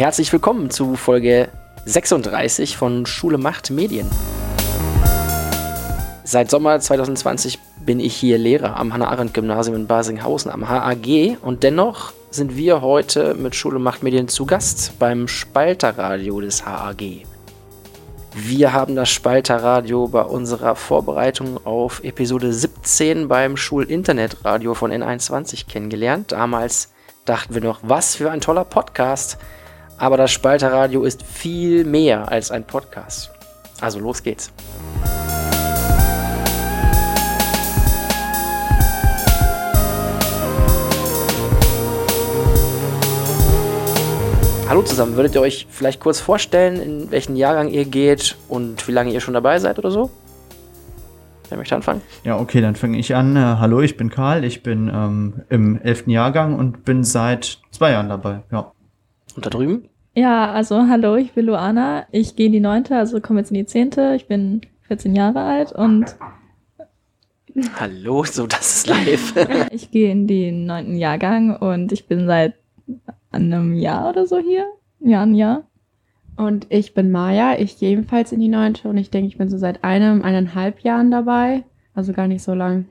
Herzlich willkommen zu Folge 36 von Schule macht Medien. Seit Sommer 2020 bin ich hier Lehrer am Hannah-Arendt-Gymnasium in Basinghausen am HAG und dennoch sind wir heute mit Schule macht Medien zu Gast beim Spalterradio des HAG. Wir haben das Spalterradio bei unserer Vorbereitung auf Episode 17 beim Schulinternetradio von N21 kennengelernt. Damals dachten wir noch, was für ein toller Podcast. Aber das Spalterradio ist viel mehr als ein Podcast. Also los geht's. Hallo zusammen, würdet ihr euch vielleicht kurz vorstellen, in welchen Jahrgang ihr geht und wie lange ihr schon dabei seid oder so? Wer möchte anfangen? Ja, okay, dann fange ich an. Äh, hallo, ich bin Karl, ich bin ähm, im elften Jahrgang und bin seit zwei Jahren dabei, ja. Und da drüben? Ja, also hallo, ich bin Luana. Ich gehe in die neunte, also komme jetzt in die zehnte. Ich bin 14 Jahre alt und Hallo, so das ist live. ich gehe in den neunten Jahrgang und ich bin seit einem Jahr oder so hier. Ja, ein Jahr. Und ich bin Maja, ich gehe ebenfalls in die neunte und ich denke, ich bin so seit einem, eineinhalb Jahren dabei. Also gar nicht so lang.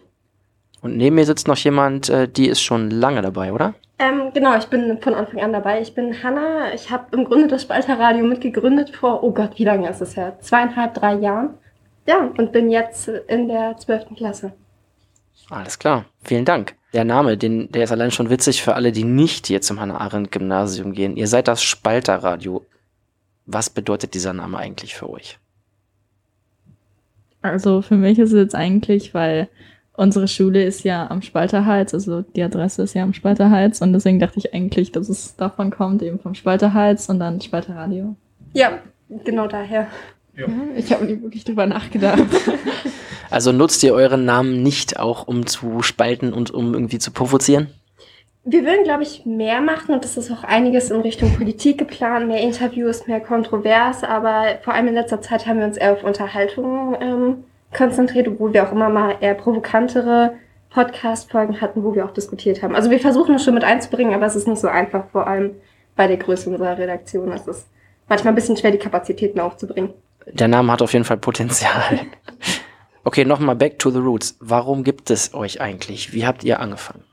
Und neben mir sitzt noch jemand, äh, die ist schon lange dabei, oder? Ähm, genau, ich bin von Anfang an dabei. Ich bin Hanna. Ich habe im Grunde das Spalterradio mitgegründet vor, oh Gott, wie lange ist es her? Zweieinhalb, drei Jahren. Ja, und bin jetzt in der zwölften Klasse. Alles klar, vielen Dank. Der Name, den, der ist allein schon witzig für alle, die nicht hier zum Hannah-Arendt-Gymnasium gehen. Ihr seid das Spalterradio. Was bedeutet dieser Name eigentlich für euch? Also für mich ist es jetzt eigentlich, weil unsere Schule ist ja am Spalterhals, also die Adresse ist ja am Spalterhals und deswegen dachte ich eigentlich, dass es davon kommt, eben vom Spalterhals und dann Spalterradio. Ja, genau daher. Ja, ich habe nie wirklich drüber nachgedacht. Also nutzt ihr euren Namen nicht auch, um zu spalten und um irgendwie zu provozieren? Wir würden, glaube ich, mehr machen und das ist auch einiges in Richtung Politik geplant, mehr Interviews, mehr kontrovers, aber vor allem in letzter Zeit haben wir uns eher auf Unterhaltung ähm, konzentriert, obwohl wir auch immer mal eher provokantere Podcast-Folgen hatten, wo wir auch diskutiert haben. Also wir versuchen es schon mit einzubringen, aber es ist nicht so einfach, vor allem bei der Größe unserer Redaktion. Es ist manchmal ein bisschen schwer, die Kapazitäten aufzubringen. Der Name hat auf jeden Fall Potenzial. Okay, nochmal back to the roots. Warum gibt es euch eigentlich? Wie habt ihr angefangen?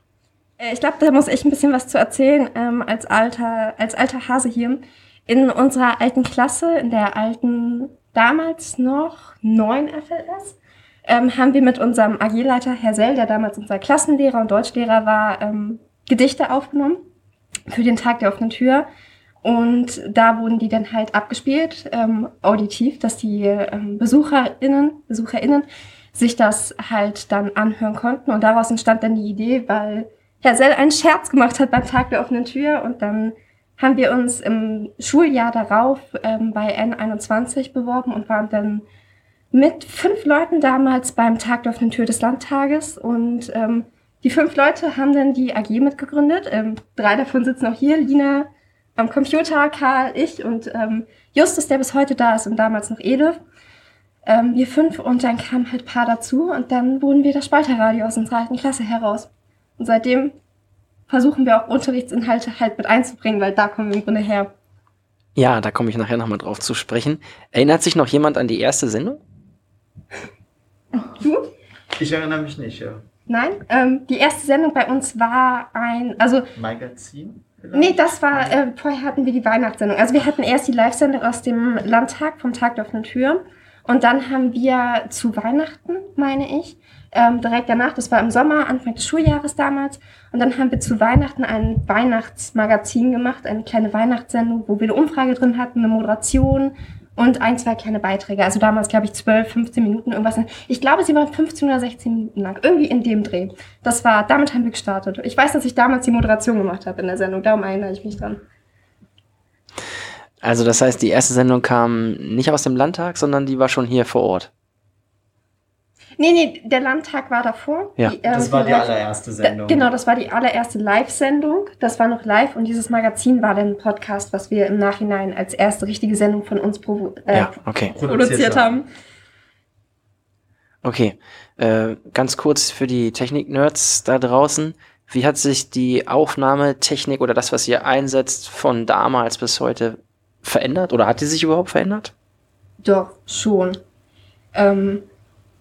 Äh, Ich glaube, da muss ich ein bisschen was zu erzählen ähm, als alter als alter Hase hier. In unserer alten Klasse, in der alten damals noch 9 FLS, ähm, haben wir mit unserem AG-Leiter Herr Sell, der damals unser Klassenlehrer und Deutschlehrer war, ähm, Gedichte aufgenommen für den Tag der offenen Tür. Und da wurden die dann halt abgespielt, ähm, auditiv, dass die ähm, BesucherInnen, BesucherInnen sich das halt dann anhören konnten. Und daraus entstand dann die Idee, weil Herr Sell einen Scherz gemacht hat beim Tag der offenen Tür. Und dann haben wir uns im Schuljahr darauf ähm, bei N21 beworben und waren dann mit fünf Leuten damals beim Tag der offenen Tür des Landtages. Und ähm, die fünf Leute haben dann die AG mitgegründet. Ähm, drei davon sitzen auch hier. Lina am Computer, Karl, ich und ähm, Justus, der bis heute da ist und damals noch Edith. Ähm, wir fünf und dann kam halt paar dazu und dann wurden wir das Spalterradio aus unserer alten Klasse heraus. Und seitdem versuchen wir auch Unterrichtsinhalte halt mit einzubringen, weil da kommen wir im Grunde her. Ja, da komme ich nachher nochmal drauf zu sprechen. Erinnert sich noch jemand an die erste Sendung? Du? Ich erinnere mich nicht, ja. Nein? Ähm, die erste Sendung bei uns war ein, also Magazin? Nee, das war, äh, vorher hatten wir die Weihnachtssendung. Also wir hatten erst die Live-Sendung aus dem Landtag vom Tag der offenen Tür. Und dann haben wir zu Weihnachten, meine ich, ähm, direkt danach, das war im Sommer, Anfang des Schuljahres damals. Und dann haben wir zu Weihnachten ein Weihnachtsmagazin gemacht, eine kleine Weihnachtssendung, wo wir eine Umfrage drin hatten, eine Moderation und ein, zwei kleine Beiträge. Also damals, glaube ich, 12, 15 Minuten, irgendwas. Ich glaube, sie waren 15 oder 16 Minuten lang. Irgendwie in dem Dreh. Das war, damit haben wir gestartet. Ich weiß, dass ich damals die Moderation gemacht habe in der Sendung. Darum erinnere ich mich dran. Also das heißt, die erste Sendung kam nicht aus dem Landtag, sondern die war schon hier vor Ort. Nee, nee, der Landtag war davor. Ja. Die, ähm, Das war die allererste Da, Sendung. genau, das war die allererste Live-Sendung. Das war noch live und dieses Magazin war dann ein Podcast, was wir im Nachhinein als erste richtige Sendung von uns provo äh, Ja, okay. produziert haben. Okay. Äh, ganz kurz für die Technik-Nerds da draußen. Wie hat sich die Aufnahmetechnik oder das, was ihr einsetzt, von damals bis heute verändert? Oder hat die sich überhaupt verändert? Doch, schon. Ähm,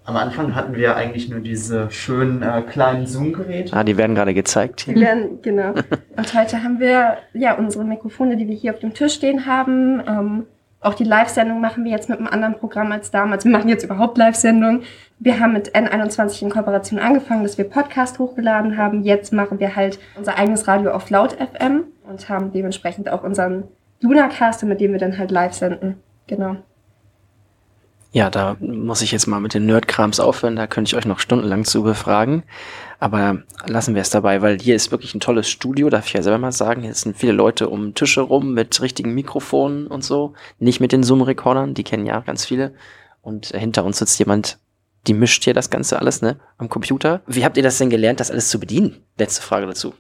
Am Anfang hatten wir eigentlich nur diese schönen äh, kleinen Zoom-Geräte. Ah, die werden gerade gezeigt. Wir werden, genau. Und heute haben wir ja unsere Mikrofone, die wir hier auf dem Tisch stehen haben. Ähm, auch die Live-Sendung machen wir jetzt mit einem anderen Programm als damals. Wir machen jetzt überhaupt Live-Sendungen. Wir haben mit N21 in Kooperation angefangen, dass wir Podcast hochgeladen haben. Jetzt machen wir halt unser eigenes Radio auf Laut FM und haben dementsprechend auch unseren Lunacaster, mit dem wir dann halt live senden. Genau. Ja, da muss ich jetzt mal mit den Nerdkrams aufhören. Da könnte ich euch noch stundenlang zu befragen. Aber lassen wir es dabei, weil hier ist wirklich ein tolles Studio, darf ich ja selber mal sagen. Hier sind viele Leute um Tische rum mit richtigen Mikrofonen und so. Nicht mit den Zoom-Recordern, die kennen ja ganz viele. Und hinter uns sitzt jemand, die mischt hier das Ganze alles, ne, am Computer. Wie habt ihr das denn gelernt, das alles zu bedienen? Letzte Frage dazu.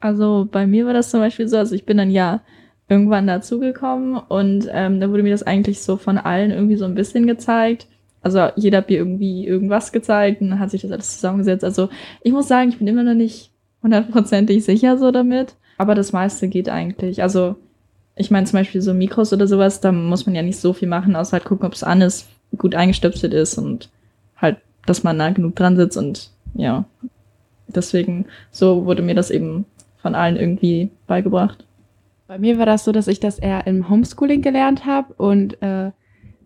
Also bei mir war das zum Beispiel so, also ich bin dann ja irgendwann dazugekommen und ähm, da wurde mir das eigentlich so von allen irgendwie so ein bisschen gezeigt. Also jeder hat mir irgendwie irgendwas gezeigt und dann hat sich das alles zusammengesetzt. Also ich muss sagen, ich bin immer noch nicht hundertprozentig sicher so damit, aber das meiste geht eigentlich. Also ich meine zum Beispiel so Mikros oder sowas, da muss man ja nicht so viel machen, außer halt gucken, ob es an ist, gut eingestöpselt ist und halt, dass man nah genug dran sitzt und ja. Deswegen, so wurde mir das eben von allen irgendwie beigebracht. Bei mir war das so, dass ich das eher im Homeschooling gelernt habe und äh,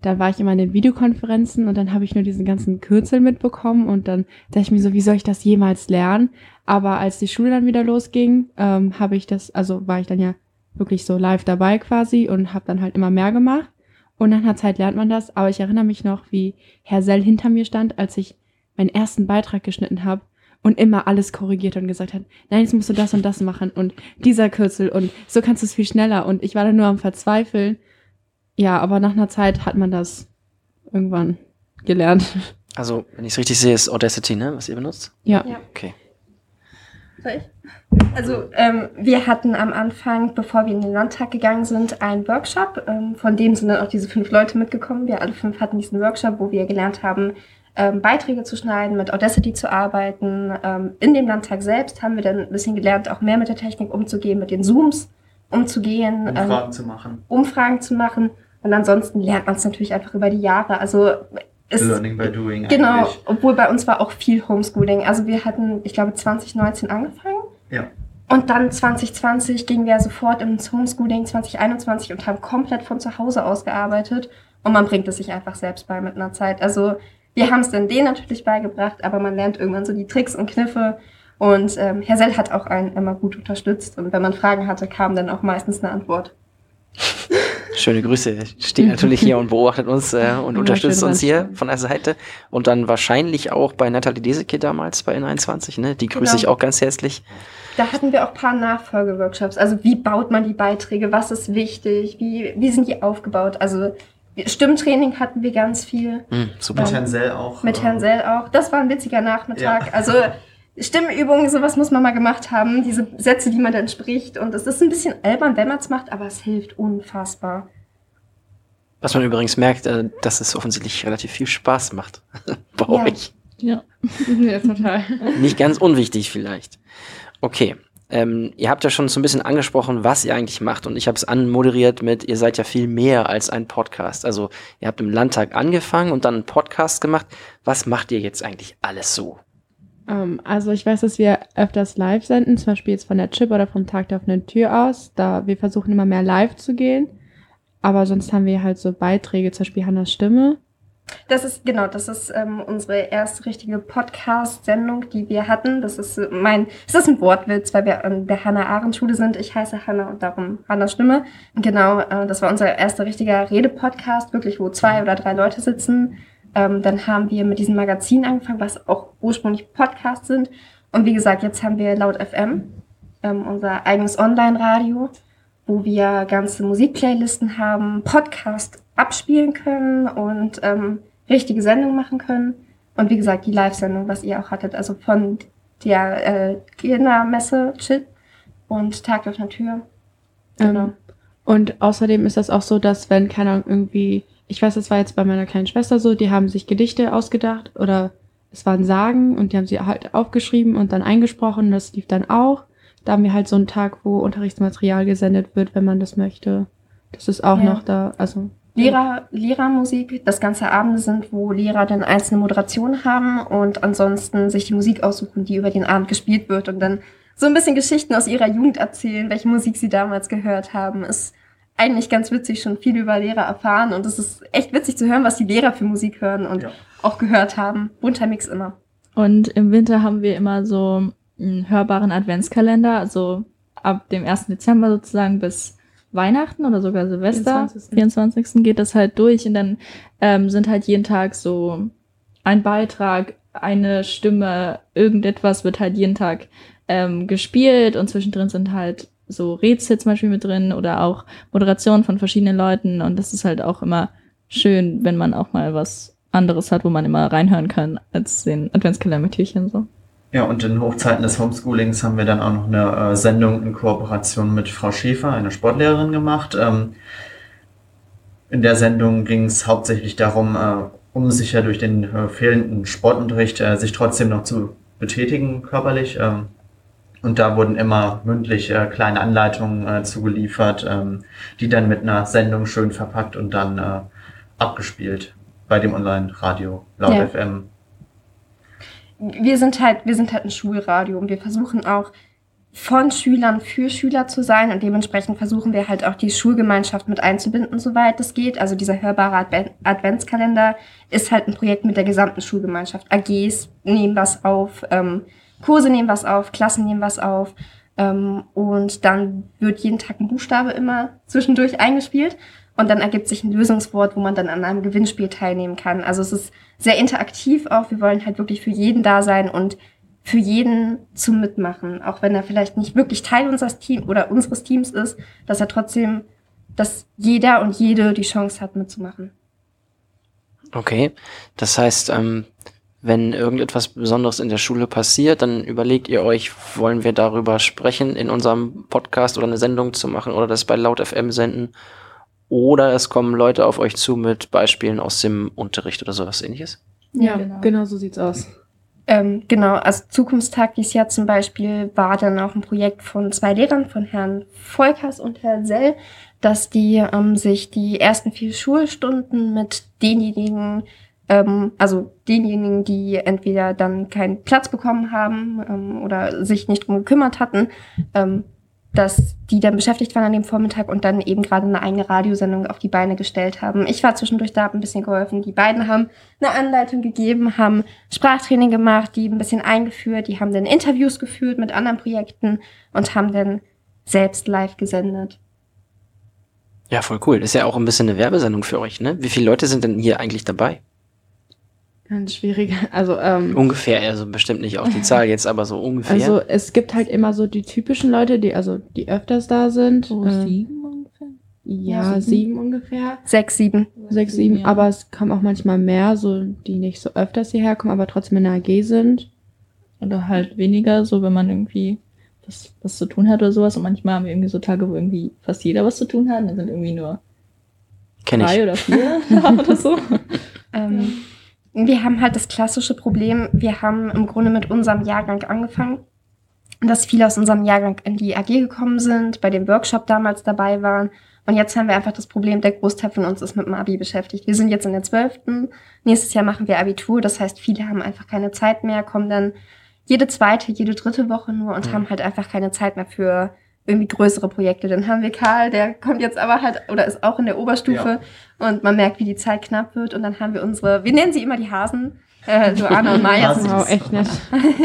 da war ich immer in den Videokonferenzen und dann habe ich nur diesen ganzen Kürzel mitbekommen und dann dachte ich mir so, wie soll ich das jemals lernen? Aber als die Schule dann wieder losging, ähm, habe ich das, also war ich dann ja wirklich so live dabei quasi und habe dann halt immer mehr gemacht. Und nach einer Zeit lernt man das, aber ich erinnere mich noch, wie Herr Sell hinter mir stand, als ich meinen ersten Beitrag geschnitten habe und immer alles korrigiert und gesagt hat, nein, jetzt musst du das und das machen und dieser Kürzel und so kannst du es viel schneller. Und ich war dann nur am Verzweifeln. Ja, aber nach einer Zeit hat man das irgendwann gelernt. Also, wenn ich es richtig sehe, ist Audacity, ne, was ihr benutzt? Ja. Ja. Okay. Soll ich? Also ähm, wir hatten am Anfang, bevor wir in den Landtag gegangen sind, einen Workshop. Ähm, von dem sind dann auch diese fünf Leute mitgekommen. Wir alle fünf hatten diesen Workshop, wo wir gelernt haben, ähm, Beiträge zu schneiden, mit Audacity zu arbeiten. Ähm, in dem Landtag selbst haben wir dann ein bisschen gelernt, auch mehr mit der Technik umzugehen, mit den Zooms umzugehen, Umfragen ähm, zu machen. Umfragen zu machen. Und ansonsten lernt man es natürlich einfach über die Jahre. Also es, Learning by doing Genau, eigentlich. obwohl bei uns war auch viel Homeschooling. Also wir hatten, ich glaube, 2019 angefangen. Ja. Und dann 2020 gingen wir sofort ins Homeschooling 2021 und haben komplett von zu Hause aus gearbeitet. Und man bringt es sich einfach selbst bei mit einer Zeit. Also wir haben es dann denen natürlich beigebracht, aber man lernt irgendwann so die Tricks und Kniffe. Und ähm, Herr Sell hat auch einen immer gut unterstützt. Und wenn man Fragen hatte, kam dann auch meistens eine Antwort. Schöne Grüße. Er Steht natürlich hier und beobachtet uns äh, und Ja, unterstützt uns hier von der Seite. Und dann wahrscheinlich auch bei Nathalie Deseke damals bei N21, ne? Die grüße Genau. ich auch ganz herzlich. Da hatten wir auch ein paar Nachfolgeworkshops. Also wie baut man die Beiträge? Was ist wichtig? Wie, wie sind die aufgebaut? Also Stimmtraining hatten wir ganz viel. Hm, super. Mit Herrn Sell auch. Mit ähm, Herrn Sell auch. Das war ein witziger Nachmittag. Ja. Also Stimmübungen, sowas muss man mal gemacht haben. Diese Sätze, die man dann spricht. Und es ist ein bisschen albern, wenn man es macht, aber es hilft unfassbar. Was man übrigens merkt, äh, dass es offensichtlich relativ viel Spaß macht bei Ja. euch. Ja. ja, total. Nicht ganz unwichtig vielleicht. Okay. Ähm, ihr habt ja schon so ein bisschen angesprochen, was ihr eigentlich macht. Und ich habe es anmoderiert mit, ihr seid ja viel mehr als ein Podcast. Also ihr habt im Landtag angefangen und dann einen Podcast gemacht. Was macht ihr jetzt eigentlich alles so? Ähm, also ich weiß, dass wir öfters live senden, zum Beispiel jetzt von der Chip oder vom Tag der offenen Tür aus. Da wir versuchen immer mehr live zu gehen. Aber sonst haben wir halt so Beiträge, zum Beispiel Hannas Stimme. Das ist, genau, das ist ähm, unsere erste richtige Podcast-Sendung, die wir hatten. Das ist äh, mein, es ist ein Wortwitz, weil wir an der Hannah-Arendt-Schule sind. Ich heiße Hannah und darum Hannahs Stimme. Genau, äh, das war unser erster richtiger Rede-Podcast, wirklich, wo zwei oder drei Leute sitzen. Ähm, dann haben wir mit diesem Magazin angefangen, was auch ursprünglich Podcasts sind. Und wie gesagt, jetzt haben wir laut FM, ähm, unser eigenes Online-Radio, wo wir ganze Musikplaylisten haben, Podcast abspielen können und ähm, richtige Sendungen machen können. Und wie gesagt, die Live-Sendung, was ihr auch hattet, also von der äh, Kindermesse Chip und Tag auf der Tür. Genau. Ähm, und außerdem ist das auch so, dass wenn keiner irgendwie, ich weiß, das war jetzt bei meiner kleinen Schwester so, die haben sich Gedichte ausgedacht oder es waren Sagen und die haben sie halt aufgeschrieben und dann eingesprochen. Das lief dann auch. Da haben wir halt so einen Tag, wo Unterrichtsmaterial gesendet wird, wenn man das möchte. Das ist auch Ja. noch da. Also Lehrer, Lehrermusik, das ganze Abende sind, wo Lehrer dann einzelne Moderationen haben und ansonsten sich die Musik aussuchen, die über den Abend gespielt wird und dann so ein bisschen Geschichten aus ihrer Jugend erzählen, welche Musik sie damals gehört haben. Ist eigentlich ganz witzig, schon viel über Lehrer erfahren und es ist echt witzig zu hören, was die Lehrer für Musik hören und Ja. auch gehört haben. Bunter Mix immer. Und im Winter haben wir immer so einen hörbaren Adventskalender, also ab dem 1. Dezember sozusagen bis Weihnachten oder sogar Silvester, 24.. 24. geht das halt durch und dann ähm, sind halt jeden Tag so ein Beitrag, eine Stimme, irgendetwas wird halt jeden Tag ähm, gespielt und zwischendrin sind halt so Rätsel zum Beispiel mit drin oder auch Moderationen von verschiedenen Leuten und das ist halt auch immer schön, wenn man auch mal was anderes hat, wo man immer reinhören kann, als den Adventskalender mit Türchen so. Ja, und in Hochzeiten des Homeschoolings haben wir dann auch noch eine äh, Sendung in Kooperation mit Frau Schäfer, einer Sportlehrerin, gemacht. Ähm, in der Sendung ging es hauptsächlich darum, äh, um sich ja durch den äh, fehlenden Sportunterricht äh, sich trotzdem noch zu betätigen körperlich. Ähm, und da wurden immer mündlich kleine Anleitungen zugeliefert, ähm, die dann mit einer Sendung schön verpackt und dann abgespielt bei dem Online-Radio Laut Ja. FM. Wir sind halt, wir sind halt ein Schulradio und wir versuchen auch von Schülern für Schüler zu sein und dementsprechend versuchen wir halt auch die Schulgemeinschaft mit einzubinden, soweit es geht. Also dieser hörbare Adven Adventskalender ist halt ein Projekt mit der gesamten Schulgemeinschaft. AGs nehmen was auf, ähm, Kurse nehmen was auf, Klassen nehmen was auf ähm, und dann wird jeden Tag ein Buchstabe immer zwischendurch eingespielt und dann ergibt sich ein Lösungswort, wo man dann an einem Gewinnspiel teilnehmen kann. Also es ist sehr interaktiv auch. Wir wollen halt wirklich für jeden da sein und für jeden zum Mitmachen, auch wenn er vielleicht nicht wirklich Teil unseres Teams oder unseres Teams ist, dass er trotzdem, dass jeder und jede die Chance hat mitzumachen. Okay, das heißt, ähm, wenn irgendetwas Besonderes in der Schule passiert, dann überlegt ihr euch, wollen wir darüber sprechen in unserem Podcast oder eine Sendung zu machen oder das bei Laut FM senden? Oder es kommen Leute auf euch zu mit Beispielen aus dem Unterricht oder sowas ähnliches? ja, genau. genau. so sieht's aus. Ähm, genau, also Zukunftstag dieses Jahr zum Beispiel war dann auch ein Projekt von zwei Lehrern, von Herrn Volkers und Herrn Sell, dass die ähm, sich die ersten vier Schulstunden mit denjenigen, ähm, also denjenigen, die entweder dann keinen Platz bekommen haben ähm, oder sich nicht drum gekümmert hatten, ähm, dass die dann beschäftigt waren an dem Vormittag und dann eben gerade eine eigene Radiosendung auf die Beine gestellt haben. Ich war zwischendurch da, habe ein bisschen geholfen. Die beiden haben eine Anleitung gegeben, haben Sprachtraining gemacht, die ein bisschen eingeführt, die haben dann Interviews geführt mit anderen Projekten und haben dann selbst live gesendet. Ja, voll cool. Ist ja auch ein bisschen eine Werbesendung für euch, ne? Wie viele Leute sind denn hier eigentlich dabei? Ganz schwierig. Also, ähm, Ungefähr, also bestimmt nicht auf die Zahl jetzt, aber so ungefähr. also es gibt halt immer so die typischen Leute, die also die öfters da sind. So Äh, sieben ungefähr. Ja, Ja, sieben. ungefähr. Sechs, sieben. Sechs, sieben. ja. Aber es kommen auch manchmal mehr, so die nicht so öfters hierher kommen, aber trotzdem in der AG sind. Oder halt weniger, so wenn man irgendwie was, was zu tun hat oder sowas. Und manchmal haben wir irgendwie so Tage, wo irgendwie fast jeder was zu tun hat. Und dann sind irgendwie nur Kenn drei ich. oder vier oder so. Ähm, Wir haben halt das klassische Problem, wir haben im Grunde mit unserem Jahrgang angefangen, dass viele aus unserem Jahrgang in die AG gekommen sind, bei dem Workshop damals dabei waren. Und jetzt haben wir einfach das Problem, der Großteil von uns ist mit dem Abi beschäftigt. Wir sind jetzt in der 12. Nächstes Jahr machen wir Abitur. Das heißt, viele haben einfach keine Zeit mehr, kommen dann jede zweite, jede dritte Woche nur und Mhm. haben halt einfach keine Zeit mehr für irgendwie größere Projekte. Dann haben wir Karl, der kommt jetzt aber halt oder ist auch in der Oberstufe und man merkt, wie die Zeit knapp wird. Und dann haben wir unsere, wir nennen sie immer die Hasen, äh, Luana und Maya sind, Wow, echt nett.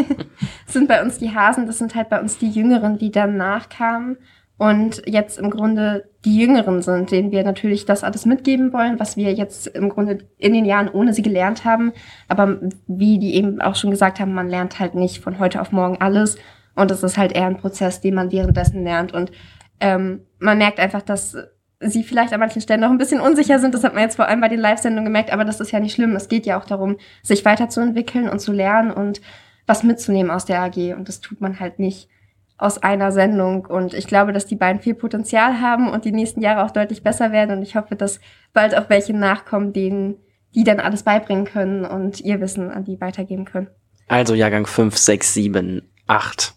sind bei uns die Hasen. Das sind halt bei uns die Jüngeren, die dann nachkamen und jetzt im Grunde die Jüngeren sind, denen wir natürlich das alles mitgeben wollen, was wir jetzt im Grunde in den Jahren ohne sie gelernt haben. Aber wie die eben auch schon gesagt haben, man lernt halt nicht von heute auf morgen alles. Und es ist halt eher ein Prozess, den man währenddessen lernt. Und ähm, man merkt einfach, dass sie vielleicht an manchen Stellen noch ein bisschen unsicher sind. Das hat man jetzt vor allem bei den Live-Sendungen gemerkt, aber das ist ja nicht schlimm. Es geht ja auch darum, sich weiterzuentwickeln und zu lernen und was mitzunehmen aus der AG. Und das tut man halt nicht aus einer Sendung. Und ich glaube, dass die beiden viel Potenzial haben und die nächsten Jahre auch deutlich besser werden. Und ich hoffe, dass bald auch welche nachkommen, denen die dann alles beibringen können und ihr Wissen an die weitergeben können. Also Jahrgang 5, 6, 7, 8.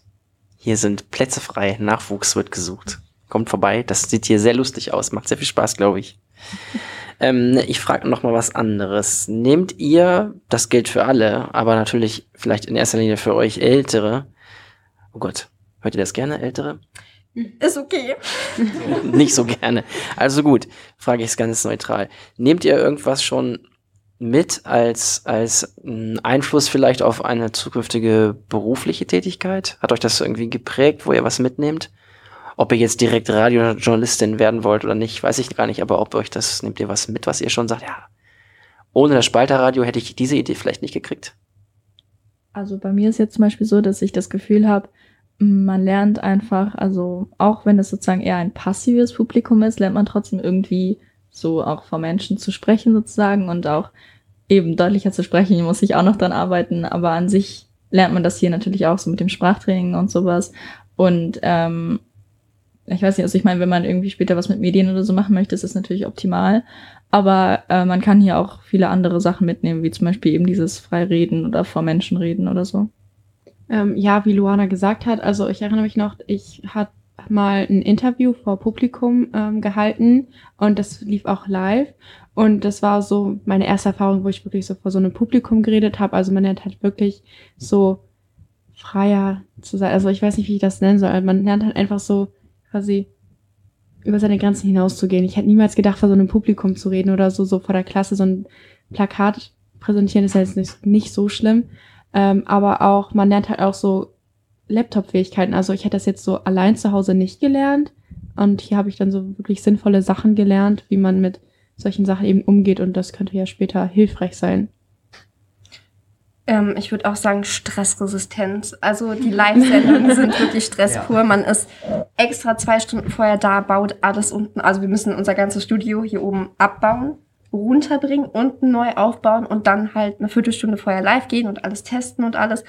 Hier sind Plätze frei, Nachwuchs wird gesucht. Kommt vorbei, das sieht hier sehr lustig aus, macht sehr viel Spaß, glaube ich. Ähm, ich frage noch mal was anderes. Nehmt ihr, das gilt für alle, aber natürlich vielleicht in erster Linie für euch Ältere. Oh Gott, hört ihr das gerne, Ältere? Ist okay. Nicht so gerne. Also gut, frage ich es ganz neutral. Nehmt ihr irgendwas schon mit als, als Einfluss vielleicht auf eine zukünftige berufliche Tätigkeit? Hat euch das irgendwie geprägt, wo ihr was mitnehmt? Ob ihr jetzt direkt Radiojournalistin werden wollt oder nicht, weiß ich gar nicht, aber ob euch das, nehmt ihr was mit, was ihr schon sagt, ja, ohne das Spalterradio hätte ich diese Idee vielleicht nicht gekriegt? Also bei mir ist jetzt zum Beispiel so, dass ich das Gefühl habe, man lernt einfach, also auch wenn es sozusagen eher ein passives Publikum ist, lernt man trotzdem irgendwie so auch vor Menschen zu sprechen sozusagen und auch eben deutlicher zu sprechen, muss ich auch noch dran arbeiten, aber an sich lernt man das hier natürlich auch so mit dem Sprachtraining und sowas. Und ähm, ich weiß nicht, also ich meine, wenn man irgendwie später was mit Medien oder so machen möchte, ist das natürlich optimal. Aber äh, man kann hier auch viele andere Sachen mitnehmen, wie zum Beispiel eben dieses Freireden oder vor Menschen reden oder so. Ähm, ja, wie Luana gesagt hat, also ich erinnere mich noch, ich hatte mal ein Interview vor Publikum ähm, gehalten und das lief auch live. Und das war so meine erste Erfahrung, wo ich wirklich so vor so einem Publikum geredet habe. Also man lernt halt wirklich so freier zu sein. Also ich weiß nicht, wie ich das nennen soll. Man lernt halt einfach so quasi über seine Grenzen hinauszugehen. Ich hätte niemals gedacht, vor so einem Publikum zu reden oder so, so vor der Klasse so ein Plakat präsentieren ist ja jetzt nicht, nicht so schlimm. Ähm, aber auch, man lernt halt auch so Laptop-Fähigkeiten. Also ich hätte das jetzt so allein zu Hause nicht gelernt. Und hier habe ich dann so wirklich sinnvolle Sachen gelernt, wie man mit solchen Sachen eben umgeht. Und das könnte ja später hilfreich sein. Ähm, ich würde auch sagen Stressresistenz. Also die Live-Sendungen sind wirklich stresspur. Ja. Man ist extra zwei Stunden vorher da, baut alles unten. Also wir müssen unser ganzes Studio hier oben abbauen, runterbringen, unten neu aufbauen und dann halt eine Viertelstunde vorher live gehen und alles testen und alles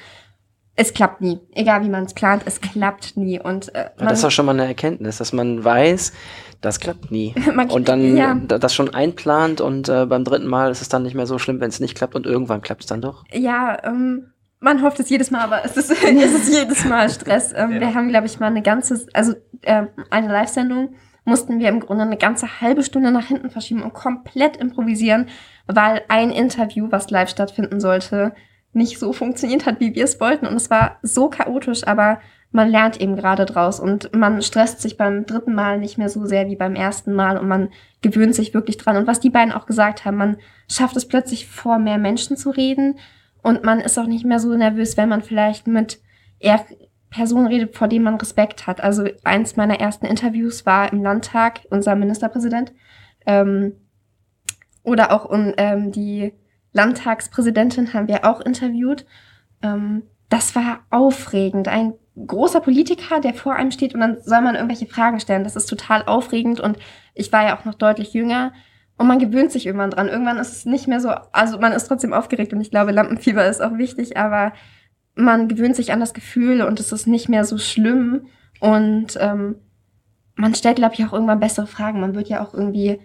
es klappt nie. Egal wie man es plant, es klappt nie. Und äh, ja, das ist auch schon mal eine Erkenntnis, dass man weiß, das klappt nie. man, und dann ja. das schon einplant und äh, beim dritten Mal ist es dann nicht mehr so schlimm, wenn es nicht klappt und irgendwann klappt es dann doch. Ja, ähm, man hofft es jedes Mal, aber es ist, es ist jedes Mal Stress. Ähm, ja. Wir haben, glaube ich, mal eine ganze, also äh, eine Live-Sendung mussten wir im Grunde eine ganze halbe Stunde nach hinten verschieben und komplett improvisieren, weil ein Interview, was live stattfinden sollte, nicht so funktioniert hat, wie wir es wollten. Und es war so chaotisch, aber man lernt eben gerade draus und man stresst sich beim dritten Mal nicht mehr so sehr wie beim ersten Mal und man gewöhnt sich wirklich dran. Und was die beiden auch gesagt haben, man schafft es plötzlich vor mehr Menschen zu reden und man ist auch nicht mehr so nervös, wenn man vielleicht mit eher Personen redet, vor denen man Respekt hat. Also eins meiner ersten Interviews war im Landtag unser Ministerpräsident ähm, oder auch um, ähm, die Landtagspräsidentin haben wir auch interviewt. Ähm, das war aufregend. Ein großer Politiker, der vor einem steht und dann soll man irgendwelche Fragen stellen. Das ist total aufregend und ich war ja auch noch deutlich jünger und man gewöhnt sich irgendwann dran. Irgendwann ist es nicht mehr so, also man ist trotzdem aufgeregt und ich glaube, Lampenfieber ist auch wichtig, aber man gewöhnt sich an das Gefühl und es ist nicht mehr so schlimm und ähm, man stellt, glaube ich, auch irgendwann bessere Fragen. Man wird ja auch irgendwie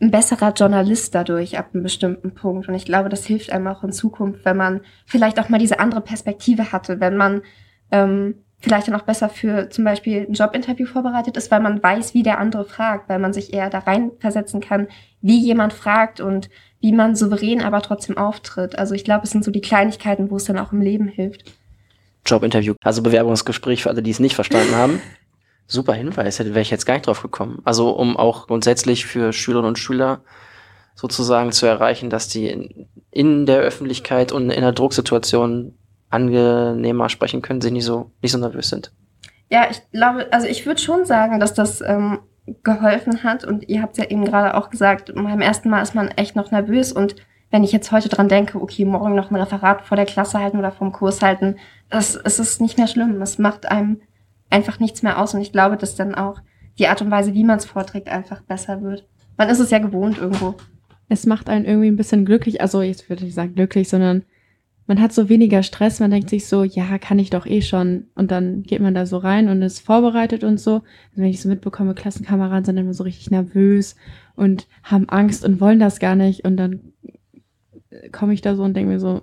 ein besserer Journalist dadurch ab einem bestimmten Punkt. Und ich glaube, das hilft einem auch in Zukunft, wenn man vielleicht auch mal diese andere Perspektive hatte, wenn man ähm, vielleicht dann auch besser für zum Beispiel ein Jobinterview vorbereitet ist, weil man weiß, wie der andere fragt, weil man sich eher da reinversetzen kann, wie jemand fragt und wie man souverän aber trotzdem auftritt. Also ich glaube, es sind so die Kleinigkeiten, wo es dann auch im Leben hilft. Jobinterview, also Bewerbungsgespräch für alle, die es nicht verstanden haben. Super Hinweis, hätte wäre ich jetzt gar nicht drauf gekommen. Also um auch grundsätzlich für Schülerinnen und Schüler sozusagen zu erreichen, dass die in, in der Öffentlichkeit und in der Drucksituation angenehmer sprechen können, sich nicht so nicht so nervös sind. Ja, ich glaube, also ich würde schon sagen, dass das ähm, geholfen hat und ihr habt ja eben gerade auch gesagt, beim ersten Mal ist man echt noch nervös und wenn ich jetzt heute dran denke, okay, morgen noch ein Referat vor der Klasse halten oder vom Kurs halten, das, es ist nicht mehr schlimm. Es macht einem einfach nichts mehr aus. Und ich glaube, dass dann auch die Art und Weise, wie man es vorträgt, einfach besser wird. Man ist es ja gewohnt irgendwo. Es macht einen irgendwie ein bisschen glücklich. Also jetzt würde ich sagen glücklich, sondern man hat so weniger Stress. Man denkt sich so, ja, kann ich doch eh schon. Und dann geht man da so rein und ist vorbereitet und so. Und wenn ich so mitbekomme, Klassenkameraden sind immer so richtig nervös und haben Angst und wollen das gar nicht. Und dann komme ich da so und denke mir so,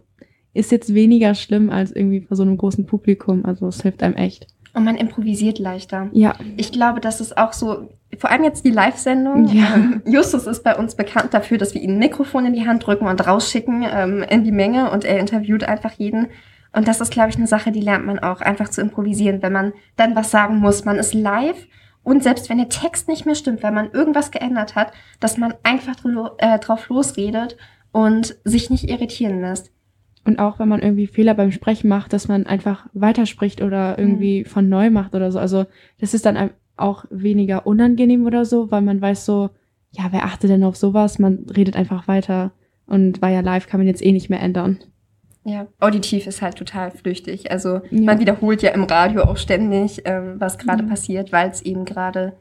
ist jetzt weniger schlimm als irgendwie vor so einem großen Publikum. Also es hilft einem echt. Und man improvisiert leichter. Ja. Ich glaube, das ist auch so, vor allem jetzt die Live-Sendung. Ja. Ähm, Justus ist bei uns bekannt dafür, dass wir ihm ein Mikrofon in die Hand drücken und rausschicken ähm, in die Menge und er interviewt einfach jeden. Und das ist, glaube ich, eine Sache, die lernt man auch, einfach zu improvisieren, wenn man dann was sagen muss. Man ist live und selbst wenn der Text nicht mehr stimmt, weil man irgendwas geändert hat, dass man einfach dr äh, drauf losredet und sich nicht irritieren lässt. Und auch wenn man irgendwie Fehler beim Sprechen macht, dass man einfach weiterspricht oder irgendwie von neu macht oder so. Also das ist dann auch weniger unangenehm oder so, weil man weiß so, ja, wer achtet denn auf sowas? Man redet einfach weiter. Und war ja live, kann man jetzt eh nicht mehr ändern. Ja, auditiv ist halt total flüchtig. Also Ja. man wiederholt ja im Radio auch ständig, ähm, was gerade Ja. passiert, weil es eben gerade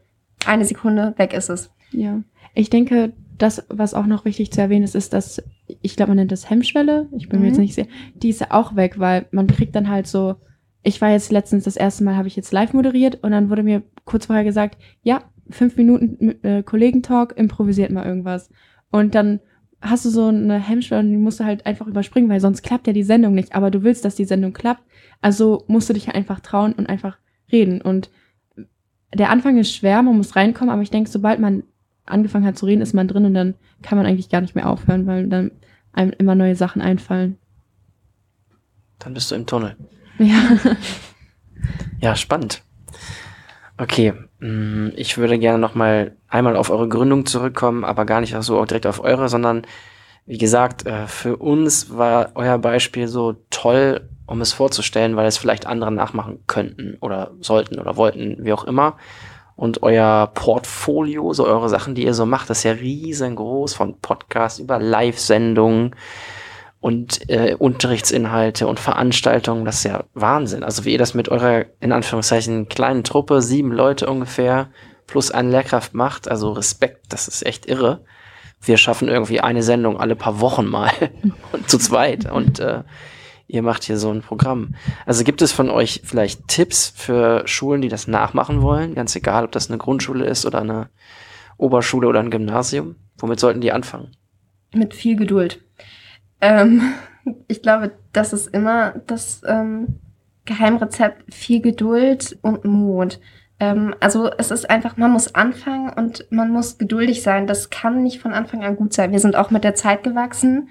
eine Sekunde weg ist es. Ja. Ich denke, das, was auch noch wichtig zu erwähnen ist, ist, dass, ich glaube, man nennt das Hemmschwelle. Ich bin mir Mhm. jetzt nicht sicher. Die ist ja auch weg, weil man kriegt dann halt so, ich war jetzt letztens das erste Mal, habe ich jetzt live moderiert und dann wurde mir kurz vorher gesagt, ja, fünf Minuten äh, Kollegentalk, improvisiert mal irgendwas. Und dann hast du so eine Hemmschwelle und die musst du halt einfach überspringen, weil sonst klappt ja die Sendung nicht. Aber du willst, dass die Sendung klappt. Also musst du dich einfach trauen und einfach reden. Und der Anfang ist schwer, man muss reinkommen, aber ich denke, sobald man angefangen hat zu reden, ist man drin und dann kann man eigentlich gar nicht mehr aufhören, weil dann einem immer neue Sachen einfallen. Dann bist du im Tunnel. Ja. Ja, spannend. Okay, mh, ich würde gerne noch mal einmal auf eure Gründung zurückkommen, aber gar nicht so direkt auf eure, sondern wie gesagt, äh, für uns war euer Beispiel so toll, um es vorzustellen, weil es vielleicht andere nachmachen könnten oder sollten oder wollten, wie auch immer. Und euer Portfolio, so eure Sachen, die ihr so macht, das ist ja riesengroß, von Podcasts über Live-Sendungen und äh, Unterrichtsinhalte und Veranstaltungen, das ist ja Wahnsinn. Also wie ihr das mit eurer, in Anführungszeichen, kleinen Truppe, sieben Leute ungefähr, plus eine Lehrkraft macht, also Respekt, das ist echt irre. Wir schaffen irgendwie eine Sendung alle paar Wochen mal und zu zweit und äh, ihr macht hier so ein Programm. Also gibt es von euch vielleicht Tipps für Schulen, die das nachmachen wollen? Ganz egal, ob das eine Grundschule ist oder eine Oberschule oder ein Gymnasium. Womit sollten die anfangen? Mit viel Geduld. Ähm, ich glaube, das ist immer das ähm, Geheimrezept. Viel Geduld und Mut. Ähm, also es ist einfach, man muss anfangen und man muss geduldig sein. Das kann nicht von Anfang an gut sein. Wir sind auch mit der Zeit gewachsen.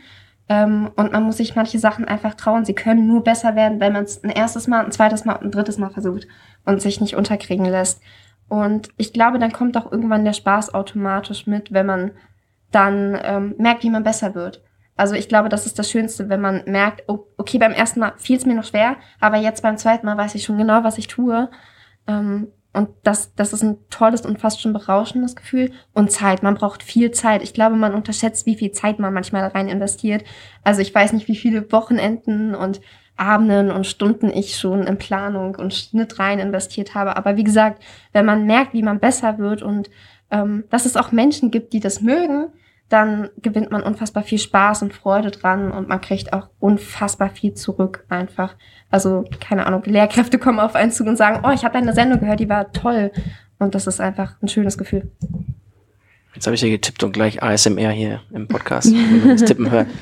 Ähm, und man muss sich manche Sachen einfach trauen. Sie können nur besser werden, wenn man es ein erstes Mal, ein zweites Mal und ein drittes Mal versucht und sich nicht unterkriegen lässt. Und ich glaube, dann kommt auch irgendwann der Spaß automatisch mit, wenn man dann ähm, merkt, wie man besser wird. Also ich glaube, das ist das Schönste, wenn man merkt, oh, okay, beim ersten Mal fiel es mir noch schwer, aber jetzt beim zweiten Mal weiß ich schon genau, was ich tue. Ähm, und das, das ist ein tolles und fast schon berauschendes Gefühl. Und Zeit, man braucht viel Zeit. Ich glaube, man unterschätzt, wie viel Zeit man manchmal rein investiert. Also ich weiß nicht, wie viele Wochenenden und Abenden und Stunden ich schon in Planung und Schnitt rein investiert habe. Aber wie gesagt, wenn man merkt, wie man besser wird und ähm, dass es auch Menschen gibt, die das mögen, dann gewinnt man unfassbar viel Spaß und Freude dran und man kriegt auch unfassbar viel zurück einfach. Also, keine Ahnung, Lehrkräfte kommen auf einen zu und sagen, oh, ich habe deine Sendung gehört, die war toll. Und das ist einfach ein schönes Gefühl. Jetzt habe ich hier getippt und gleich ASMR hier im Podcast, wenn man das Tippen hört.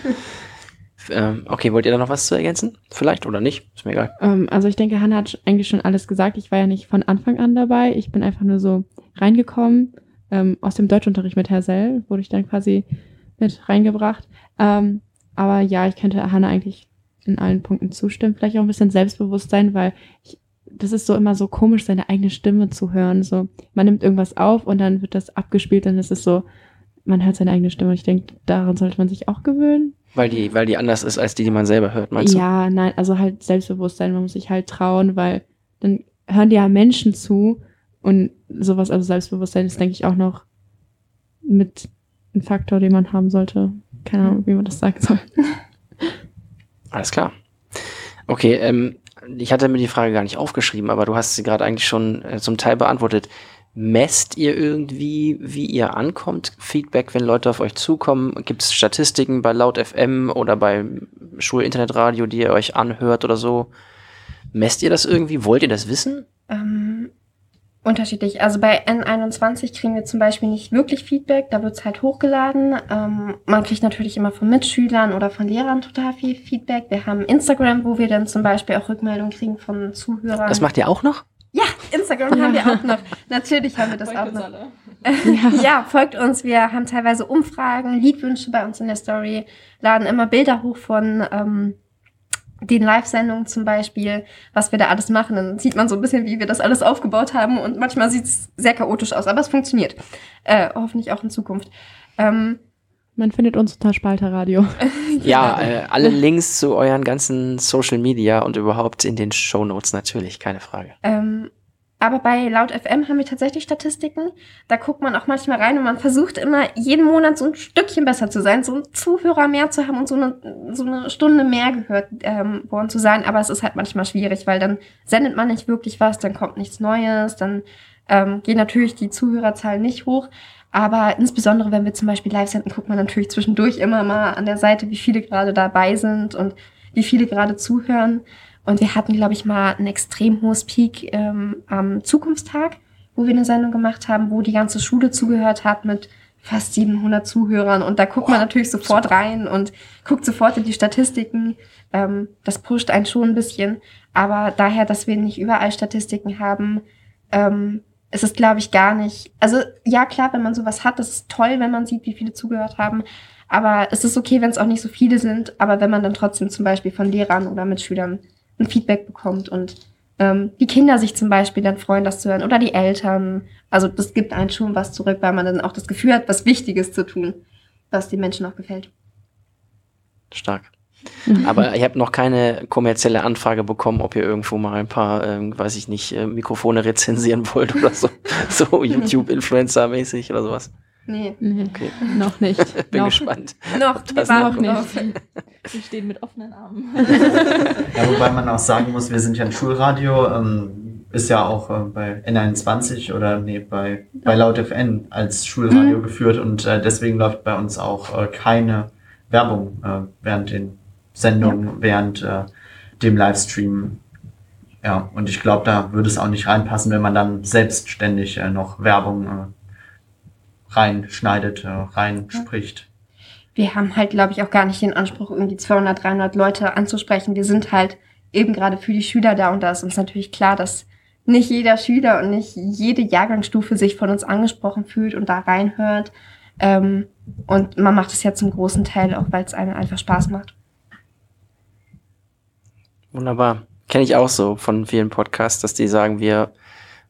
Ähm, okay, wollt ihr da noch was zu ergänzen? Vielleicht oder nicht? Ist mir egal. Ähm, also ich denke, Hannah hat eigentlich schon alles gesagt. Ich war ja nicht von Anfang an dabei. Ich bin einfach nur so reingekommen. Ähm, aus dem Deutschunterricht mit Herr Sell wurde ich dann quasi mit reingebracht. Ähm, aber ja, ich könnte Hannah eigentlich in allen Punkten zustimmen. Vielleicht auch ein bisschen Selbstbewusstsein, weil ich, das ist so immer so komisch, seine eigene Stimme zu hören. So, man nimmt irgendwas auf und dann wird das abgespielt, dann ist es so, man hört seine eigene Stimme. Und ich denke, daran sollte man sich auch gewöhnen. Weil die, weil die anders ist als die, die man selber hört, meinst du? Ja, nein, also halt Selbstbewusstsein, man muss sich halt trauen, weil dann hören dir ja Menschen zu und sowas, also Selbstbewusstsein ist, denke ich, auch noch mit ein Faktor, den man haben sollte. Keine Ahnung, wie man das sagen soll. Alles klar. Okay, ähm, ich hatte mir die Frage gar nicht aufgeschrieben, aber du hast sie gerade eigentlich schon äh, zum Teil beantwortet. Messt ihr irgendwie, wie ihr ankommt? Feedback, wenn Leute auf euch zukommen? Gibt es Statistiken bei Laut FM oder bei Schulinternetradio, die ihr euch anhört oder so? Messt ihr das irgendwie? Wollt ihr das wissen? Ähm, Unterschiedlich. Also bei N21 kriegen wir zum Beispiel nicht wirklich Feedback, da wird's halt hochgeladen. Ähm, man kriegt natürlich immer von Mitschülern oder von Lehrern total viel Feedback. Wir haben Instagram, wo wir dann zum Beispiel auch Rückmeldungen kriegen von Zuhörern. Das macht ihr auch noch? ja, Instagram haben wir auch noch. Natürlich haben wir das auch noch. ja, folgt uns. Wir haben teilweise Umfragen, Liedwünsche bei uns in der Story, laden immer Bilder hoch von ähm, den Live-Sendungen zum Beispiel, was wir da alles machen. Dann sieht man so ein bisschen, wie wir das alles aufgebaut haben und manchmal sieht es sehr chaotisch aus, aber es funktioniert. Äh, hoffentlich auch in Zukunft. Ähm, Man findet uns unter Spalterradio. Ja, äh, alle Links zu euren ganzen Social Media und überhaupt in den Show Notes natürlich, keine Frage. Ähm, aber bei Laut FM haben wir tatsächlich Statistiken. Da guckt man auch manchmal rein und man versucht immer jeden Monat so ein Stückchen besser zu sein, so einen Zuhörer mehr zu haben und so eine, so eine Stunde mehr gehört ähm, worden zu sein. Aber es ist halt manchmal schwierig, weil dann sendet man nicht wirklich was, dann kommt nichts Neues, dann ähm, gehen natürlich die Zuhörerzahlen nicht hoch. Aber insbesondere, wenn wir zum Beispiel live senden, guckt man natürlich zwischendurch immer mal an der Seite, wie viele gerade dabei sind und wie viele gerade zuhören. Und wir hatten, glaube ich, mal ein extrem hohes Peak ähm, am Zukunftstag, wo wir eine Sendung gemacht haben, wo die ganze Schule zugehört hat mit fast 700 Zuhörern. Und da guckt man natürlich sofort rein und guckt sofort in die Statistiken. Ähm, das pusht einen schon ein bisschen. Aber daher, dass wir nicht überall Statistiken haben, ähm, ist es, glaube ich, gar nicht. Also ja, klar, wenn man sowas hat, das ist toll, wenn man sieht, wie viele zugehört haben. Aber es ist okay, wenn es auch nicht so viele sind. Aber wenn man dann trotzdem zum Beispiel von Lehrern oder Mitschülern ein Feedback bekommt und ähm, die Kinder sich zum Beispiel dann freuen, das zu hören oder die Eltern. Also das gibt einen schon was zurück, weil man dann auch das Gefühl hat, was Wichtiges zu tun, was den Menschen auch gefällt. Stark. Aber ihr habt noch keine kommerzielle Anfrage bekommen, ob ihr irgendwo mal ein paar, ähm, weiß ich nicht, äh, Mikrofone rezensieren wollt oder so. So YouTube-Influencer-mäßig oder sowas. Nee, Nee, Okay. noch nicht. Bin noch. gespannt. noch, wir Das warten noch drauf. Wir stehen mit offenen Armen. Ja, wobei man auch sagen muss, wir sind ja ein Schulradio, ähm, ist ja auch äh, bei N21 oder nee, bei, bei Laut FN als Schulradio geführt und äh, deswegen läuft bei uns auch äh, keine Werbung äh, während den Sendungen, während äh, dem Livestream. Ja, und ich glaube, da würde es auch nicht reinpassen, wenn man dann selbstständig äh, noch Werbung äh, reinschneidet, äh, reinspricht. Wir haben halt, glaube ich, auch gar nicht den Anspruch, irgendwie 200, 300 Leute anzusprechen. Wir sind halt eben gerade für die Schüler da und da ist uns natürlich klar, dass nicht jeder Schüler und nicht jede Jahrgangsstufe sich von uns angesprochen fühlt und da reinhört. Ähm, und man macht es ja zum großen Teil auch, weil es einem einfach Spaß macht. Wunderbar. Kenne ich auch so von vielen Podcasts, dass die sagen, wir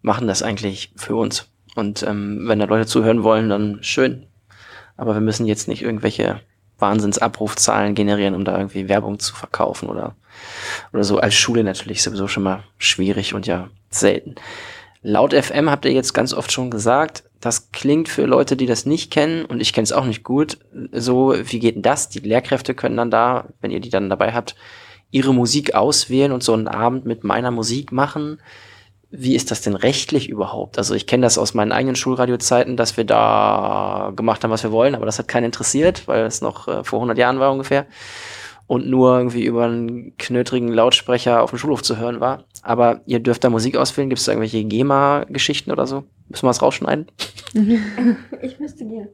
machen das eigentlich für uns. Und ähm, wenn da Leute zuhören wollen, dann schön. Aber wir müssen jetzt nicht irgendwelche Wahnsinnsabrufzahlen generieren, um da irgendwie Werbung zu verkaufen oder, oder so. Als Schule natürlich sowieso schon mal schwierig und ja selten. Laut FM habt ihr jetzt ganz oft schon gesagt, das klingt für Leute, die das nicht kennen, und ich kenne es auch nicht gut, so, wie geht denn das? Die Lehrkräfte können dann da, wenn ihr die dann dabei habt, ihre Musik auswählen und so einen Abend mit meiner Musik machen. Wie ist das denn rechtlich überhaupt? Also ich kenne das aus meinen eigenen Schulradiozeiten, dass wir da gemacht haben, was wir wollen, aber das hat keinen interessiert, weil es noch äh, vor 100 Jahren war ungefähr und nur irgendwie über einen knötrigen Lautsprecher auf dem Schulhof zu hören war. Aber ihr dürft da Musik auswählen. Gibt es da irgendwelche GEMA-Geschichten oder so? Müssen wir was rausschneiden? Ich müsste gehen.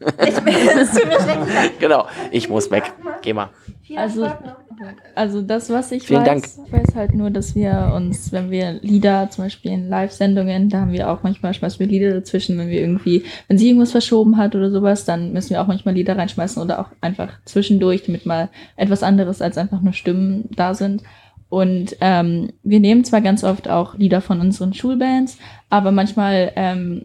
Ich bin, es tut mir schlecht. genau, ich muss weg. GEMA. Also- Also das, was ich Vielen weiß, Dank. ich weiß halt nur, dass wir uns, wenn wir Lieder, zum Beispiel in Live-Sendungen, da haben wir auch manchmal schmeißen wir Lieder dazwischen, wenn wir irgendwie, wenn sie irgendwas verschoben hat oder sowas, dann müssen wir auch manchmal Lieder reinschmeißen oder auch einfach zwischendurch, damit mal etwas anderes als einfach nur Stimmen da sind. Und ähm, wir nehmen zwar ganz oft auch Lieder von unseren Schulbands, aber manchmal ähm,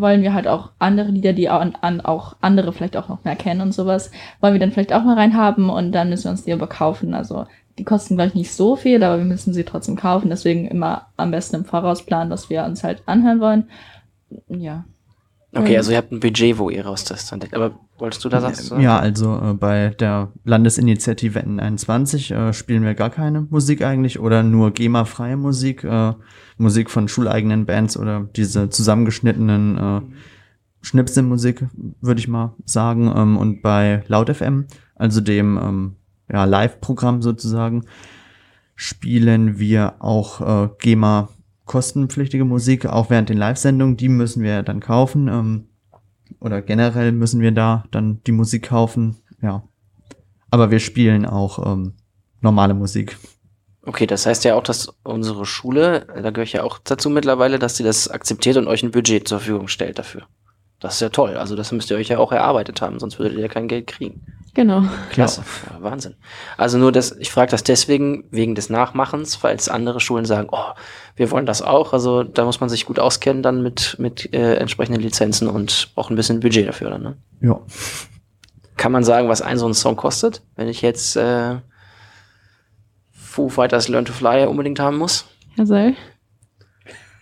wollen wir halt auch andere Lieder, die an, an auch andere vielleicht auch noch mehr kennen und sowas, wollen wir dann vielleicht auch mal reinhaben und dann müssen wir uns die aber kaufen. Also die kosten gleich nicht so viel, aber wir müssen sie trotzdem kaufen. Deswegen immer am besten im Voraus planen, was wir uns halt anhören wollen. Ja. Okay, Mhm. also ihr habt ein Budget, wo ihr raustestet. Aber wolltest du da sagen? Ja, also äh, bei der Landesinitiative N21 äh, spielen wir gar keine Musik eigentlich oder nur GEMA-freie Musik, äh, Musik von schuleigenen Bands oder diese zusammengeschnittenen äh, Schnipselmusik, würde ich mal sagen. Ähm, und bei Laut FM, also dem ähm, ja, Live-Programm sozusagen, spielen wir auch äh, GEMA kostenpflichtige Musik, auch während den Live-Sendungen, die müssen wir dann kaufen. Ähm, oder generell müssen wir da dann die Musik kaufen, ja. Aber wir spielen auch ähm, normale Musik. Okay, das heißt ja auch, dass unsere Schule, da gehöre ich ja auch dazu mittlerweile, dass sie das akzeptiert und euch ein Budget zur Verfügung stellt dafür. Das ist ja toll. Also das müsst ihr euch ja auch erarbeitet haben, sonst würdet ihr ja kein Geld kriegen. Genau. Klasse. Ja, Wahnsinn. Also nur das, ich frage das deswegen wegen des Nachmachens, falls andere Schulen sagen, oh, wir wollen das auch. Also da muss man sich gut auskennen dann mit, mit äh, entsprechenden Lizenzen und auch ein bisschen Budget dafür dann. Ne? Ja. Kann man sagen, was ein so ein Song kostet, wenn ich jetzt äh, Foo Fighters Learn to Fly unbedingt haben muss? Herr Seil?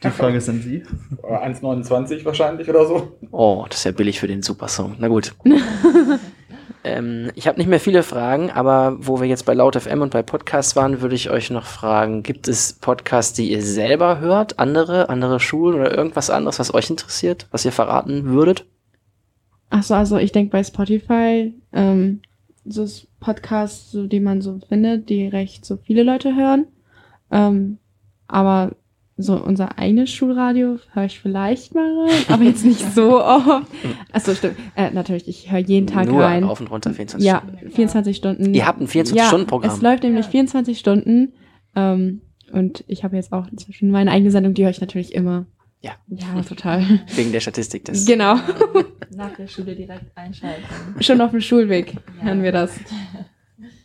Die Frage ist an Sie. 1,29 wahrscheinlich oder so. Oh, das ist ja billig für den Supersong. Na gut. ähm, ich habe nicht mehr viele Fragen, aber wo wir jetzt bei Laut FM und bei Podcasts waren, würde ich euch noch fragen, gibt es Podcasts, die ihr selber hört? Andere, andere Schulen oder irgendwas anderes, was euch interessiert, was ihr verraten würdet? Achso, also ich denke bei Spotify, ähm, so Podcasts, so, die man so findet, die recht so viele Leute hören. Ähm, aber so unser eigenes Schulradio höre ich vielleicht mal rein, aber jetzt nicht so oft. Achso, stimmt. Äh, natürlich, ich höre jeden Tag Nur rein. auf und runter 24 Ja, Stunden. 24 Stunden. Ihr habt ein 24 ja, Stunden Programm. Es läuft nämlich 24 Stunden. Ähm, und ich habe jetzt auch inzwischen meine eigene Sendung, die höre ich natürlich immer. Ja. Ja, total. Wegen der Statistik des. genau. Nach der Schule direkt einschalten. Schon auf dem Schulweg hören wir das.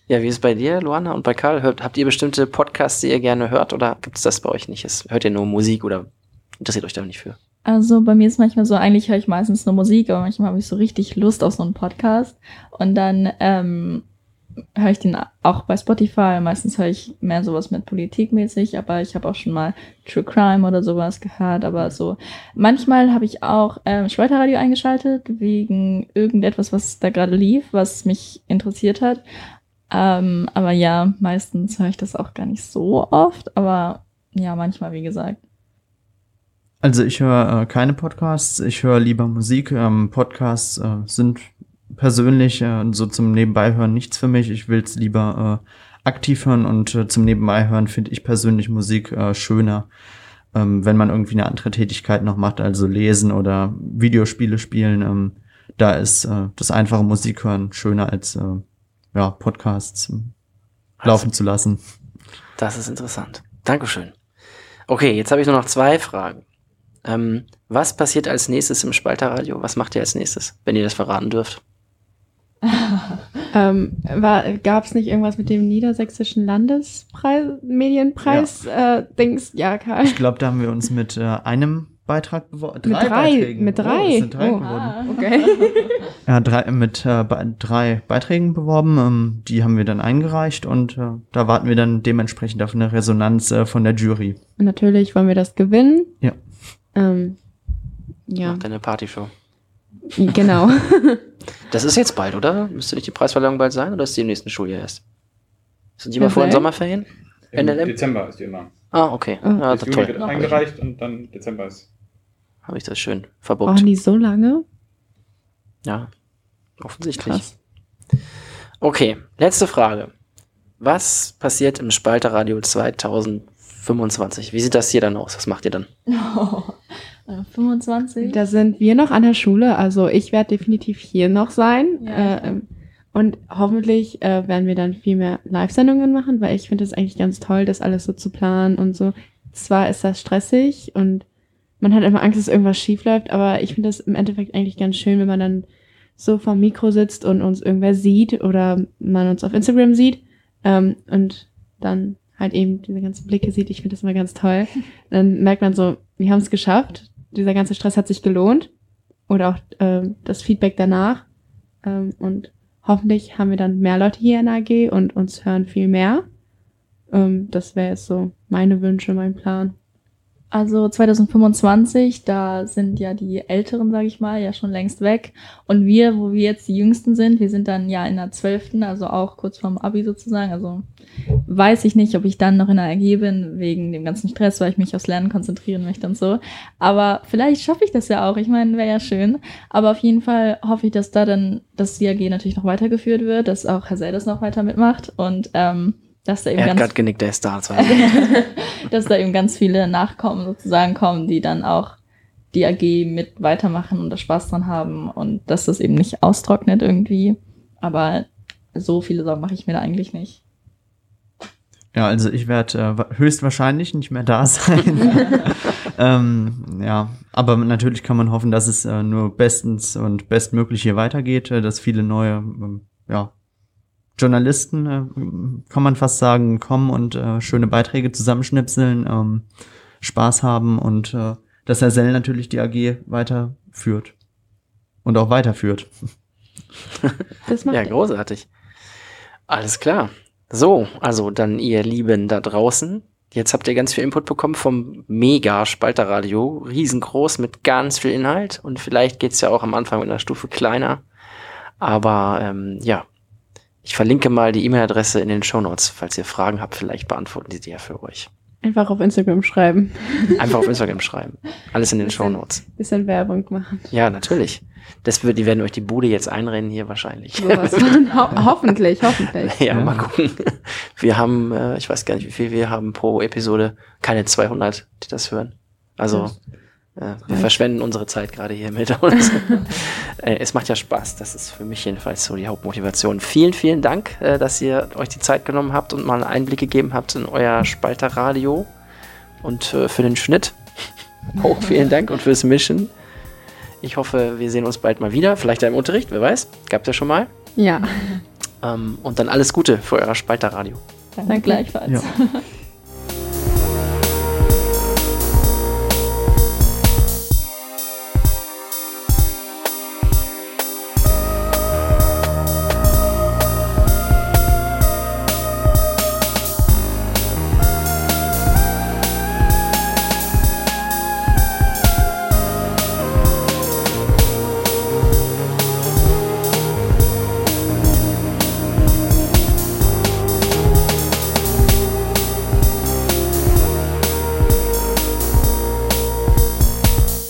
Ja, wie ist es bei dir, Luana und bei Karl? Hört, habt ihr bestimmte Podcasts, die ihr gerne hört oder gibt es das bei euch nicht? Es, hört ihr nur Musik oder interessiert euch da nicht für? Also bei mir ist manchmal so, eigentlich höre ich meistens nur Musik, aber manchmal habe ich so richtig Lust auf so einen Podcast. Und dann ähm, höre ich den auch bei Spotify. Meistens höre ich mehr sowas mit Politik mäßig, aber ich habe auch schon mal True Crime oder sowas gehört. Aber so, manchmal habe ich auch ähm, Schweiterradio eingeschaltet, wegen irgendetwas, was da gerade lief, was mich interessiert hat. Ähm, aber ja, meistens höre ich das auch gar nicht so oft, aber ja, manchmal, wie gesagt. Also ich höre äh, keine Podcasts, ich höre lieber Musik. Ähm, Podcasts äh, sind persönlich äh, so zum Nebenbeihören nichts für mich. Ich will es lieber äh, aktiv hören und äh, zum Nebenbeihören finde ich persönlich Musik äh, schöner, ähm, wenn man irgendwie eine andere Tätigkeit noch macht, also lesen oder Videospiele spielen. Ähm, da ist das einfache Musik hören schöner als ja, Podcasts laufen zu lassen. Das ist interessant. Dankeschön. Okay, jetzt habe ich nur noch zwei Fragen. Ähm, was passiert als nächstes im Spalterradio? Was macht ihr als nächstes, wenn ihr das verraten dürft? Ähm, Gab es nicht irgendwas mit dem niedersächsischen Landespreis, Medienpreis? Äh, Dings, ja, Karl. Ich glaube, da haben wir uns mit äh, einem Beitrag beworben. Mit drei, Beiträgen. mit Oh, drei. es sind drei Oh. geworden. Okay. Ja, drei, mit äh, be- drei Beiträgen beworben. Ähm, die haben wir dann eingereicht und äh, da warten wir dann dementsprechend auf eine Resonanz äh, von der Jury. Und natürlich wollen wir das gewinnen. Ja. Ähm, ja, Macht eine Partyshow. genau. Das ist jetzt bald, oder? Müsste nicht die Preisverleihung bald sein oder ist die im nächsten Schuljahr erst? Sind die mal vor den. Sommerferien? Im NLM? Dezember ist die immer. Ah, okay. Ah. Ja, Juni toll. wird eingereicht und dann Dezember ist. Habe ich das schön verbucht. Brauchen die so lange? Ja, offensichtlich. Krass. Okay, letzte Frage. Was passiert im Spalterradio 2025? Wie sieht das hier dann aus? Was macht ihr dann? Äh, 25? Da sind wir noch an der Schule, also ich werde definitiv hier noch sein. Ja, äh, ähm, und hoffentlich äh, werden wir dann viel mehr Live-Sendungen machen, weil ich finde es eigentlich ganz toll, das alles so zu planen und so. Zwar ist das stressig und man hat immer Angst, dass irgendwas schief läuft, aber ich finde das im Endeffekt eigentlich ganz schön, wenn man dann so vom Mikro sitzt und uns irgendwer sieht oder man uns auf Instagram sieht ähm, und dann halt eben diese ganzen Blicke sieht. Ich finde das immer ganz toll. Dann merkt man so, wir haben es geschafft. Dieser ganze Stress hat sich gelohnt. Oder auch ähm, das Feedback danach. Ähm, und hoffentlich haben wir dann mehr Leute hier in AG und uns hören viel mehr. Ähm, das wäre jetzt so meine Wünsche, mein Plan. Also 2025, da sind ja die Älteren, sage ich mal, ja schon längst weg. Und wir, wo wir jetzt die Jüngsten sind, wir sind dann ja in der Zwölften, also auch kurz vorm Abi sozusagen. Also weiß ich nicht, ob ich dann noch in der AG bin, wegen dem ganzen Stress, weil ich mich aufs Lernen konzentrieren möchte und so. Aber vielleicht schaffe ich das ja auch. Ich meine, wäre ja schön. Aber auf jeden Fall hoffe ich, dass da dann das die AG natürlich noch weitergeführt wird, dass auch Herr Seldes noch weiter mitmacht. Und ähm, dass da eben Er hat ganz gerade genickt, der ist da. dass da eben ganz viele Nachkommen sozusagen kommen, die dann auch die AG mit weitermachen und da Spaß dran haben und dass das eben nicht austrocknet irgendwie. Aber so viele Sorgen mache ich mir da eigentlich nicht. Ja, also ich werde äh, wa- höchstwahrscheinlich nicht mehr da sein. ähm, ja, aber natürlich kann man hoffen, dass es äh, nur bestens und bestmöglich hier weitergeht, äh, dass viele neue, ähm, ja, Journalisten, äh, kann man fast sagen, kommen und äh, schöne Beiträge zusammenschnipseln, ähm, Spaß haben und äh, dass Herr Sell natürlich die AG weiterführt und auch weiterführt. Das macht Ja, großartig. Alles klar. So, also dann ihr Lieben da draußen. Jetzt habt ihr ganz viel Input bekommen vom Mega-Spalterradio. Riesengroß mit ganz viel Inhalt. Und vielleicht geht's ja auch am Anfang mit einer Stufe kleiner. Aber ähm, ja, ich verlinke mal die E-Mail-Adresse in den Shownotes. Falls ihr Fragen habt, vielleicht beantworten die die ja für euch. Einfach auf Instagram schreiben. Einfach auf Instagram schreiben. Alles in den Bisschen- Shownotes. Bisschen Werbung machen. Ja, natürlich. Das wird, die werden euch die Bude jetzt einrennen hier wahrscheinlich. Von. Ho hoffentlich, hoffentlich. Ja, Ja. mal gucken. Wir haben, äh, ich weiß gar nicht, wie viel wir haben pro Episode. Keine 200, die das hören. Also, äh, wir verschwenden unsere Zeit gerade hier mit uns. äh, es macht ja Spaß. Das ist für mich jedenfalls so die Hauptmotivation. Vielen, vielen Dank, äh, dass ihr euch die Zeit genommen habt und mal einen Einblick gegeben habt in euer Spalterradio und äh, für den Schnitt. Auch vielen Dank und fürs Mischen. Ich hoffe, wir sehen uns bald mal wieder. Vielleicht ja im Unterricht, wer weiß. Gab's ja schon mal. Ja. Ähm, und dann alles Gute für euer Spalterradio. Danke Danke. gleichfalls. Ja.